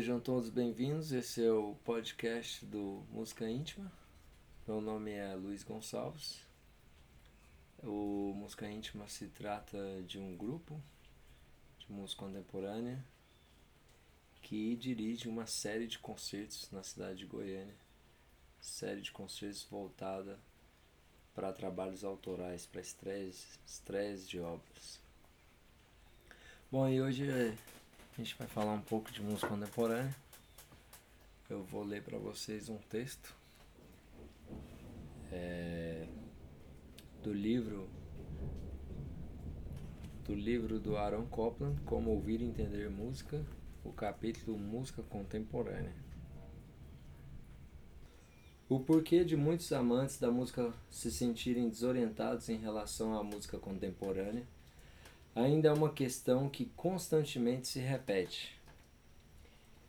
Sejam todos bem-vindos. Esse é o podcast do Música Íntima. Meu nome é Luiz Gonçalves. O Música Íntima se trata de um grupo de música contemporânea que dirige uma série de concertos na cidade de Goiânia. Série de concertos voltada para trabalhos autorais, para estreias, estreias de obras. Bom, e hoje a gente vai falar um pouco de música contemporânea. Eu vou ler para vocês um texto é, do livro do livro do Aaron Copland, Como Ouvir e Entender Música, o capítulo Música Contemporânea. O porquê de muitos amantes da música se sentirem desorientados em relação à música contemporânea ainda é uma questão que constantemente se repete.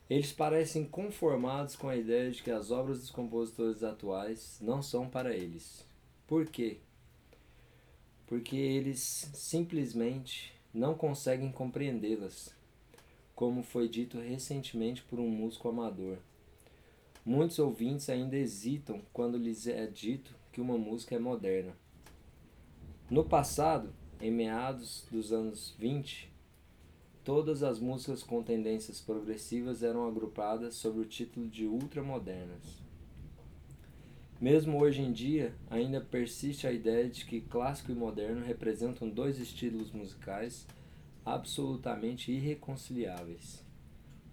Eles parecem conformados com a ideia de que as obras dos compositores atuais não são para eles. Por quê? Porque eles simplesmente não conseguem compreendê-las, como foi dito recentemente por um músico amador. Muitos ouvintes ainda hesitam quando lhes é dito que uma música é moderna. No passado, em meados dos anos 20, todas as músicas com tendências progressivas eram agrupadas sob o título de ultramodernas. Mesmo hoje em dia, ainda persiste a ideia de que clássico e moderno representam dois estilos musicais absolutamente irreconciliáveis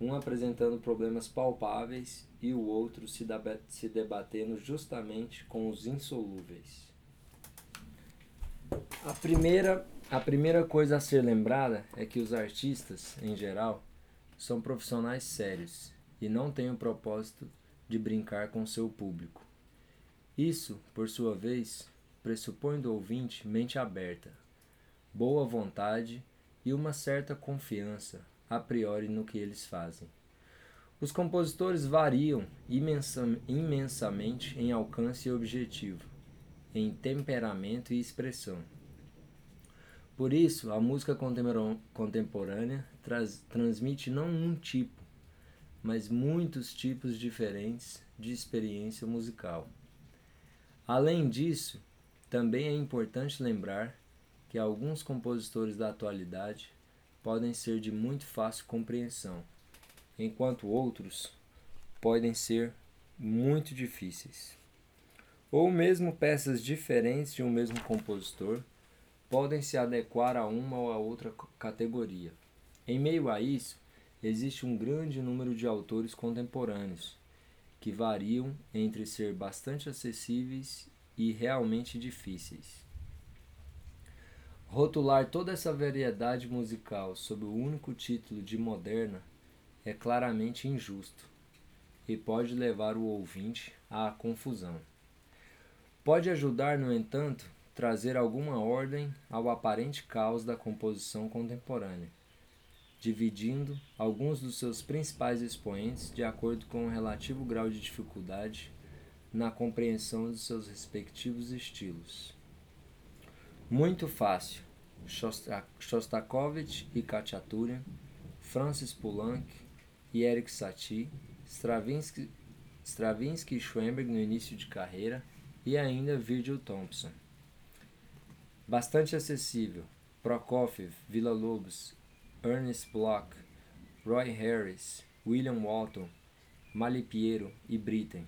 um apresentando problemas palpáveis e o outro se, debatendo justamente com os insolúveis. A primeira, a primeira coisa a ser lembrada é que os artistas, em geral, são profissionais sérios e não têm o propósito de brincar com seu público. Isso, por sua vez, pressupõe do ouvinte mente aberta, boa vontade e uma certa confiança a priori no que eles fazem. Os compositores variam imensa, imensamente em alcance e objetivo, em temperamento e expressão. Por isso, a música contemporânea traz, transmite não um tipo, mas muitos tipos diferentes de experiência musical. Além disso, também é importante lembrar que alguns compositores da atualidade podem ser de muito fácil compreensão, enquanto outros podem ser muito difíceis. Ou mesmo peças diferentes de um mesmo compositor podem se adequar a uma ou a outra categoria. Em meio a isso, existe um grande número de autores contemporâneos, que variam entre ser bastante acessíveis e realmente difíceis. Rotular toda essa variedade musical sob o único título de moderna é claramente injusto e pode levar o ouvinte à confusão. Pode ajudar, no entanto, trazer alguma ordem ao aparente caos da composição contemporânea, dividindo alguns dos seus principais expoentes de acordo com o relativo grau de dificuldade na compreensão dos seus respectivos estilos. Muito fácil. Shostakovich e Khachaturian, Francis Poulenc e Eric Satie, Stravinsky, Stravinsky e Schoenberg no início de carreira e ainda Virgil Thompson. Bastante acessível. Prokofiev, Villa-Lobos, Ernest Bloch, Roy Harris, William Walton, Malipiero e Britten.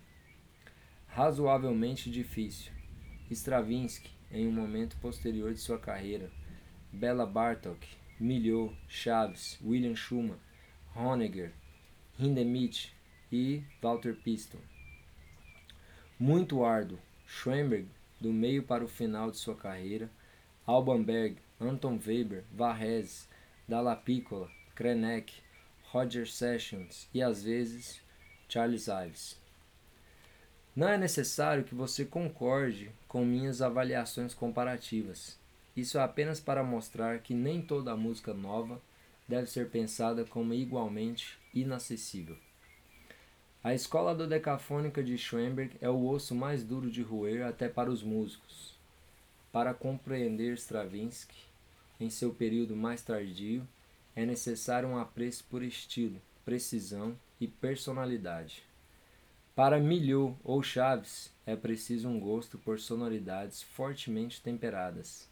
Razoavelmente difícil. Stravinsky, em um momento posterior de sua carreira, Bela Bartok, Milhaud, Chaves, William Schumann, Honegger, Hindemith e Walter Piston. Muito árduo, Schoenberg, do meio para o final de sua carreira, Alban Berg, Anton Weber, Varese, Dalla Piccola, Krenek, Roger Sessions e às vezes Charles Ives. Não é necessário que você concorde com minhas avaliações comparativas. Isso é apenas para mostrar que nem toda música nova deve ser pensada como igualmente inacessível. A escola dodecafônica de Schoenberg é o osso mais duro de roer até para os músicos. Para compreender Stravinsky, em seu período mais tardio, é necessário um apreço por estilo, precisão e personalidade. Para Milhaud ou Chaves, é preciso um gosto por sonoridades fortemente temperadas,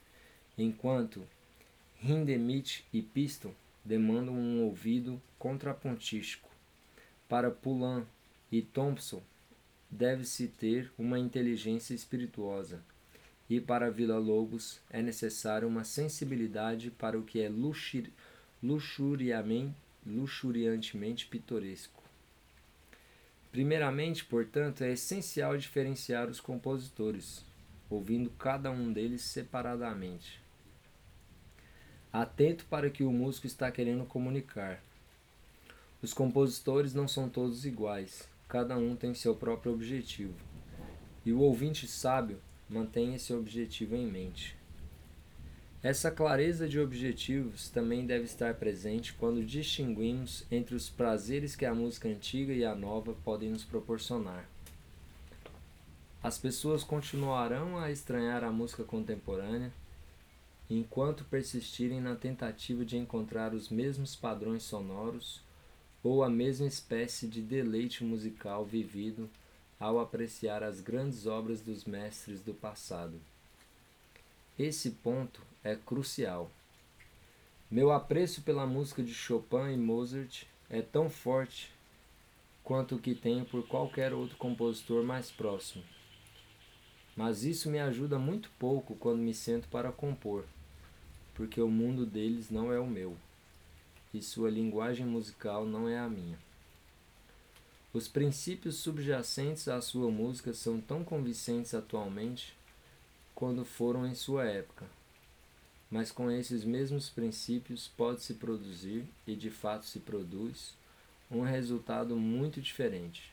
enquanto Hindemith e Piston demandam um ouvido contrapontístico. Para Poulenc e Thompson, deve-se ter uma inteligência espirituosa, e para Vila Lobos é necessária uma sensibilidade para o que é luxuriamente, luxuriantemente pitoresco. Primeiramente, portanto, é essencial diferenciar os compositores, ouvindo cada um deles separadamente. Atento para que o músico está querendo comunicar. Os compositores não são todos iguais, cada um tem seu próprio objetivo. E o ouvinte sábio mantém esse objetivo em mente. Essa clareza de objetivos também deve estar presente quando distinguimos entre os prazeres que a música antiga e a nova podem nos proporcionar. As pessoas continuarão a estranhar a música contemporânea enquanto persistirem na tentativa de encontrar os mesmos padrões sonoros ou a mesma espécie de deleite musical vivido ao apreciar as grandes obras dos mestres do passado. Esse ponto é crucial. Meu apreço pela música de Chopin e Mozart é tão forte quanto o que tenho por qualquer outro compositor mais próximo. Mas isso me ajuda muito pouco quando me sento para compor, porque o mundo deles não é o meu, e sua linguagem musical não é a minha. Os princípios subjacentes à sua música são tão convincentes atualmente quando foram em sua época mas com esses mesmos princípios pode-se produzir, e de fato se produz, um resultado muito diferente.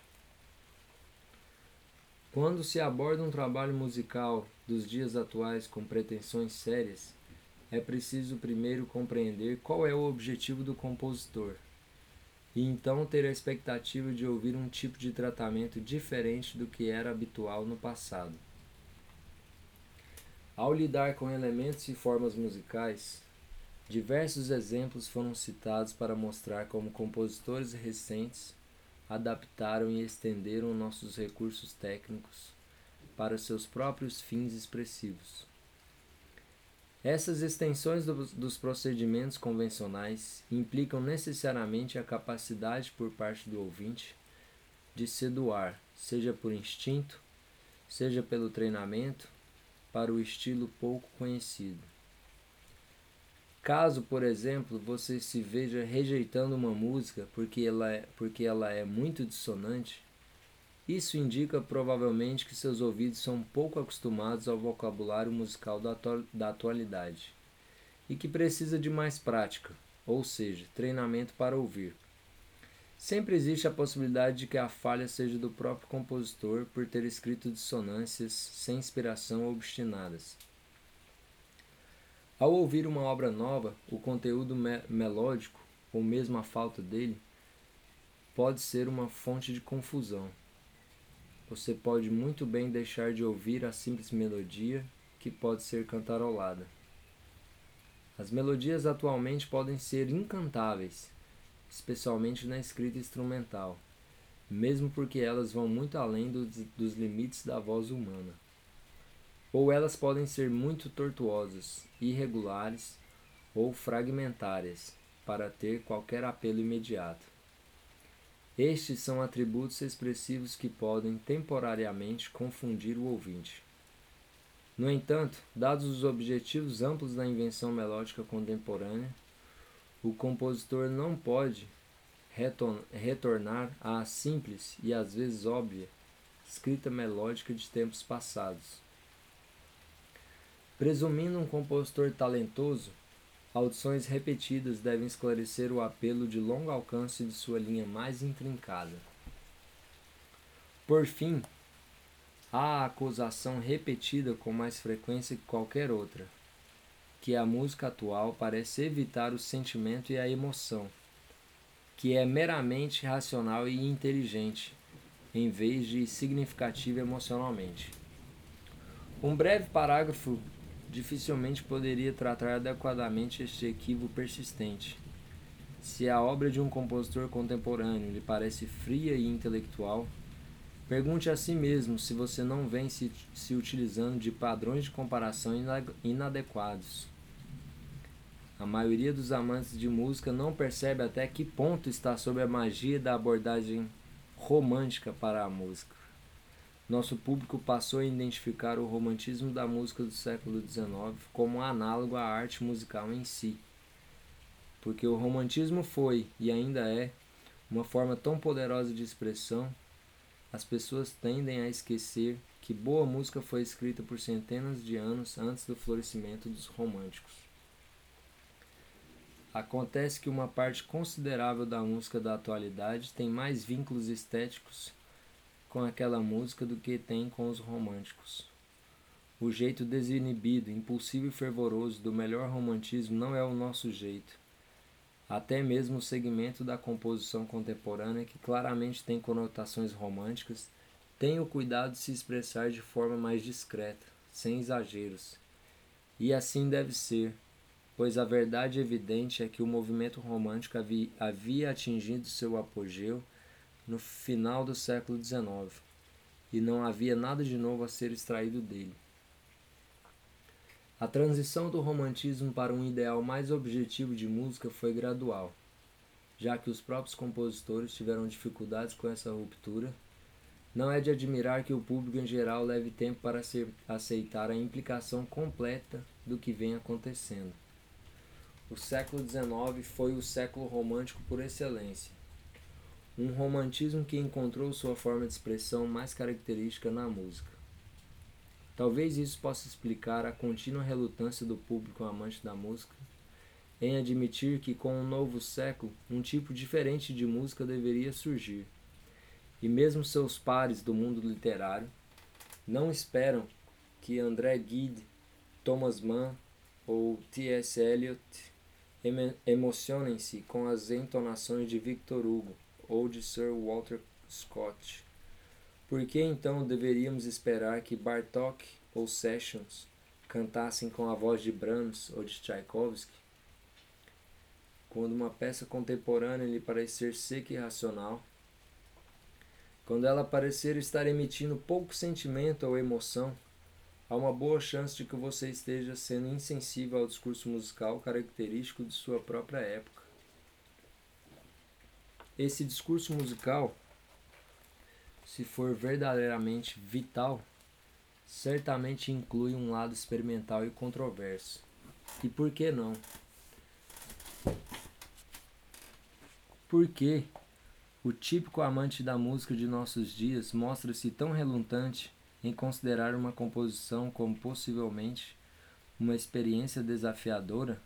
Quando se aborda um trabalho musical dos dias atuais com pretensões sérias, é preciso primeiro compreender qual é o objetivo do compositor, e então ter a expectativa de ouvir um tipo de tratamento diferente do que era habitual no passado. Ao lidar com elementos e formas musicais, diversos exemplos foram citados para mostrar como compositores recentes adaptaram e estenderam nossos recursos técnicos para seus próprios fins expressivos. Essas extensões do, dos procedimentos convencionais implicam necessariamente a capacidade por parte do ouvinte de se doar, seja por instinto, seja pelo treinamento, para o estilo pouco conhecido. Caso, por exemplo, você se veja rejeitando uma música porque ela é, porque ela é muito dissonante, isso indica provavelmente que seus ouvidos são pouco acostumados ao vocabulário musical da, da atualidade e que precisa de mais prática, ou seja, treinamento para ouvir. Sempre existe a possibilidade de que a falha seja do próprio compositor por ter escrito dissonâncias sem inspiração obstinadas. Ao ouvir uma obra nova, o conteúdo me melódico, ou mesmo a falta dele, pode ser uma fonte de confusão. Você pode muito bem deixar de ouvir a simples melodia que pode ser cantarolada. As melodias atualmente podem ser incantáveis, especialmente na escrita instrumental, mesmo porque elas vão muito além do, dos limites da voz humana. Ou elas podem ser muito tortuosas, irregulares ou fragmentárias, para ter qualquer apelo imediato. Estes são atributos expressivos que podem temporariamente confundir o ouvinte. No entanto, dados os objetivos amplos da invenção melódica contemporânea, o compositor não pode retornar à simples e às vezes óbvia escrita melódica de tempos passados. Presumindo um compositor talentoso, audições repetidas devem esclarecer o apelo de longo alcance de sua linha mais intrincada. Por fim, há a acusação repetida com mais frequência que qualquer outra, que a música atual parece evitar o sentimento e a emoção, que é meramente racional e inteligente, em vez de significativa emocionalmente. Um breve parágrafo dificilmente poderia tratar adequadamente este equívoco persistente. Se a obra de um compositor contemporâneo lhe parece fria e intelectual, pergunte a si mesmo se você não vem se, se utilizando de padrões de comparação inadequados. A maioria dos amantes de música não percebe até que ponto está sob a magia da abordagem romântica para a música. Nosso público passou a identificar o romantismo da música do século XIX como análogo à arte musical em si. Porque o romantismo foi, e ainda é, uma forma tão poderosa de expressão, as pessoas tendem a esquecer que boa música foi escrita por centenas de anos antes do florescimento dos românticos. Acontece que uma parte considerável da música da atualidade tem mais vínculos estéticos com aquela música do que tem com os românticos. O jeito desinibido, impulsivo e fervoroso do melhor romantismo não é o nosso jeito. Até mesmo o segmento da composição contemporânea, que claramente tem conotações românticas, tem o cuidado de se expressar de forma mais discreta, sem exageros. E assim deve ser, pois a verdade evidente é que o movimento romântico havia, atingido seu apogeu no final do século XIX e não havia nada de novo a ser extraído dele. A transição do romantismo para um ideal mais objetivo de música foi gradual, já que os próprios compositores tiveram dificuldades com essa ruptura. Não é de admirar que o público em geral leve tempo para aceitar a implicação completa do que vem acontecendo. O século XIX foi o século romântico por excelência. Um romantismo que encontrou sua forma de expressão mais característica na música. Talvez isso possa explicar a contínua relutância do público amante da música em admitir que com o um novo século um tipo diferente de música deveria surgir. E mesmo seus pares do mundo literário não esperam que André Gide, Thomas Mann ou T.S. Eliot Emocionem-se com as entonações de Victor Hugo ou de Sir Walter Scott. Por que então deveríamos esperar que Bartók ou Sessions cantassem com a voz de Brahms ou de Tchaikovsky? Quando uma peça contemporânea lhe parecer seca e racional, quando ela parecer estar emitindo pouco sentimento ou emoção, há uma boa chance de que você esteja sendo insensível ao discurso musical característico de sua própria época. Esse discurso musical, se for verdadeiramente vital, certamente inclui um lado experimental e controverso. E por que não? Por que o típico amante da música de nossos dias mostra-se tão relutante em considerar uma composição como possivelmente uma experiência desafiadora?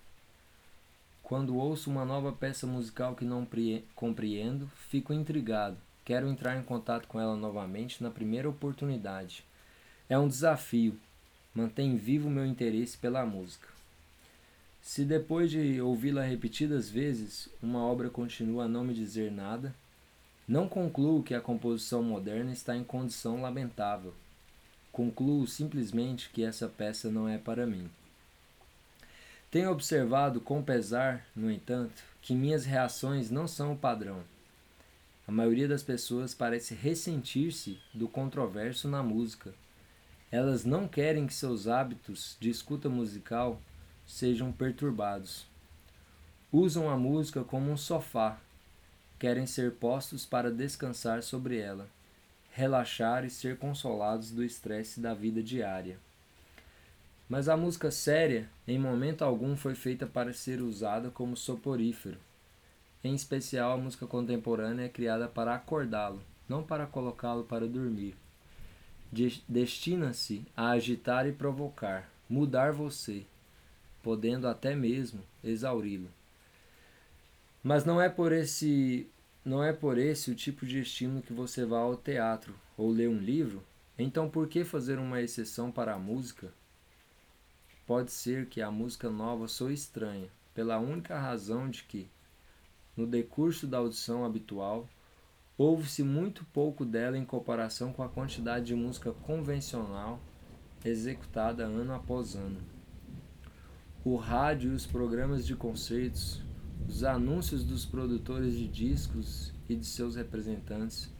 Quando ouço uma nova peça musical que não compreendo, fico intrigado. Quero entrar em contato com ela novamente na primeira oportunidade. É um desafio. Mantém vivo meu interesse pela música. Se depois de ouvi-la repetidas vezes, uma obra continua a não me dizer nada, não concluo que a composição moderna está em condição lamentável. Concluo simplesmente que essa peça não é para mim. Tenho observado com pesar, no entanto, que minhas reações não são o padrão. A maioria das pessoas parece ressentir-se do controverso na música. Elas não querem que seus hábitos de escuta musical sejam perturbados. Usam a música como um sofá. Querem ser postos para descansar sobre ela relaxar e ser consolados do estresse da vida diária. Mas a música séria, em momento algum, foi feita para ser usada como soporífero. Em especial, a música contemporânea é criada para acordá-lo, não para colocá-lo para dormir. Destina-se a agitar e provocar, mudar você, podendo até mesmo exauri-lo. Mas não é por esse não é por esse o tipo de estímulo que você vá ao teatro ou ler um livro? Então por que fazer uma exceção para a música? Pode ser que a música nova soe estranha, pela única razão de que, no decurso da audição habitual, ouve-se muito pouco dela em comparação com a quantidade de música convencional executada ano após ano. O rádio e os programas de concertos os anúncios dos produtores de discos e de seus representantes,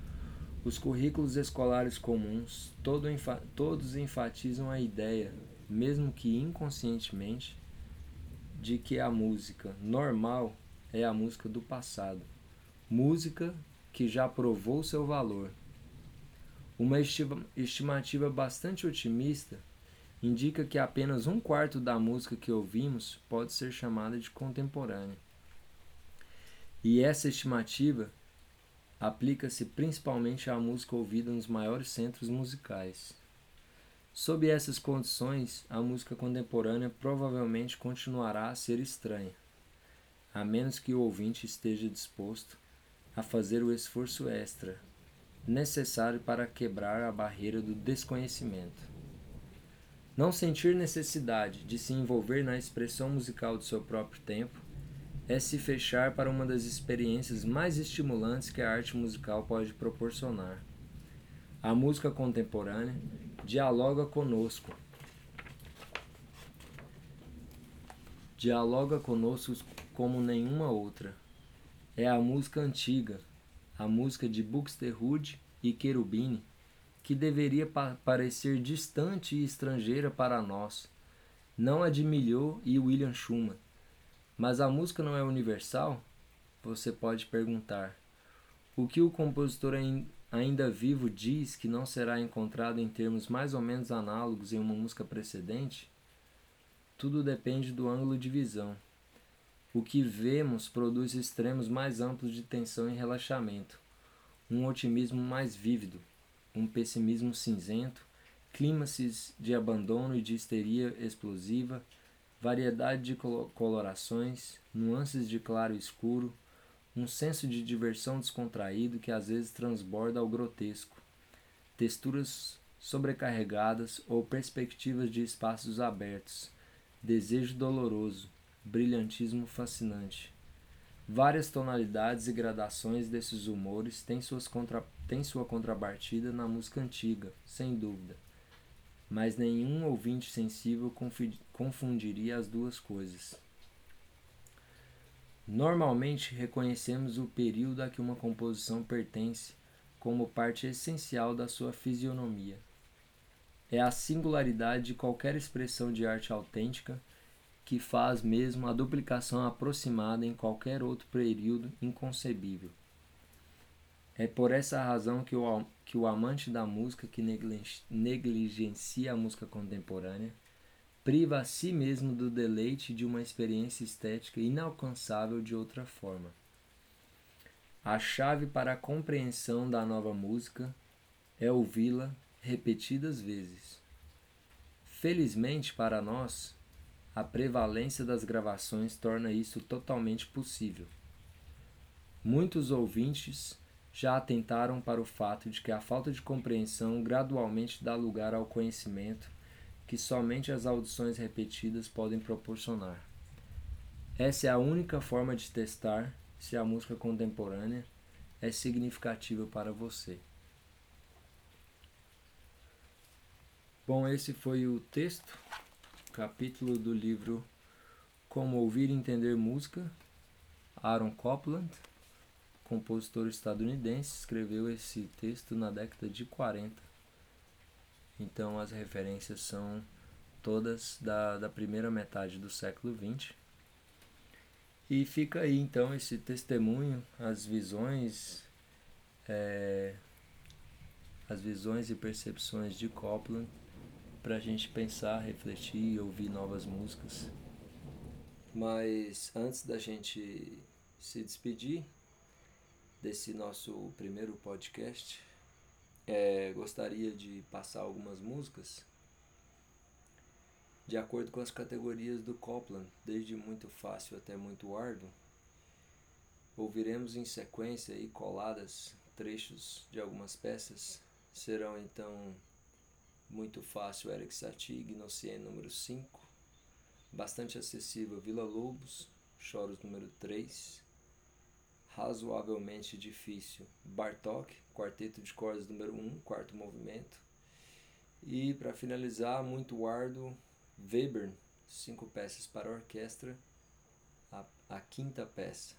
os currículos escolares comuns, todo todos enfatizam a ideia, mesmo que inconscientemente, de que a música normal é a música do passado, música que já provou seu valor. Uma estimativa bastante otimista indica que apenas um quarto da música que ouvimos pode ser chamada de contemporânea. E essa estimativa aplica-se principalmente à música ouvida nos maiores centros musicais. Sob essas condições, a música contemporânea provavelmente continuará a ser estranha, a menos que o ouvinte esteja disposto a fazer o esforço extra necessário para quebrar a barreira do desconhecimento. Não sentir necessidade de se envolver na expressão musical do seu próprio tempo é se fechar para uma das experiências mais estimulantes que a arte musical pode proporcionar. A música contemporânea dialoga conosco. Dialoga conosco como nenhuma outra. É a música antiga, a música de Buxtehude e Cherubini, que deveria pa parecer distante e estrangeira para nós, não a de Milhaud e William Schumann. Mas a música não é universal? Você pode perguntar. O que o compositor ainda vivo diz que não será encontrado em termos mais ou menos análogos em uma música precedente? Tudo depende do ângulo de visão. O que vemos produz extremos mais amplos de tensão e relaxamento, um otimismo mais vívido, um pessimismo cinzento, clímaxes de abandono e de histeria explosiva variedade de colorações, nuances de claro e escuro, um senso de diversão descontraído que às vezes transborda ao grotesco, texturas sobrecarregadas ou perspectivas de espaços abertos, desejo doloroso, brilhantismo fascinante. Várias tonalidades e gradações desses humores têm, suas contra... têm sua contrapartida na música antiga, sem dúvida mas nenhum ouvinte sensível confundiria as duas coisas. Normalmente reconhecemos o período a que uma composição pertence como parte essencial da sua fisionomia. É a singularidade de qualquer expressão de arte autêntica que faz mesmo a duplicação aproximada em qualquer outro período inconcebível. É por essa razão que o, que o amante da música que negligencia a música contemporânea priva a si mesmo do deleite de uma experiência estética inalcançável de outra forma. A chave para a compreensão da nova música é ouvi-la repetidas vezes. Felizmente para nós, a prevalência das gravações torna isso totalmente possível. Muitos ouvintes já atentaram para o fato de que a falta de compreensão gradualmente dá lugar ao conhecimento que somente as audições repetidas podem proporcionar. Essa é a única forma de testar se a música contemporânea é significativa para você. Bom, esse foi o texto, capítulo do livro Como Ouvir e Entender Música, Aaron Copland compositor estadunidense, escreveu esse texto na década de 40. Então as referências são todas da, da primeira metade do século XX. E fica aí então esse testemunho, as visões, é, as visões e percepções de Copland para a gente pensar, refletir e ouvir novas músicas. Mas antes da gente se despedir, desse nosso primeiro podcast. É, gostaria de passar algumas músicas de acordo com as categorias do Copland, desde muito fácil até muito árduo. Ouviremos em sequência e coladas trechos de algumas peças. Serão então muito fácil Eric Satie, Gnocien número 5, bastante acessível Vila Lobos, Choros número 3, razoavelmente difícil Bartok, quarteto de cordas número 1, um, quarto movimento. E para finalizar, muito árduo, Webern, cinco peças para orquestra, a, a quinta peça.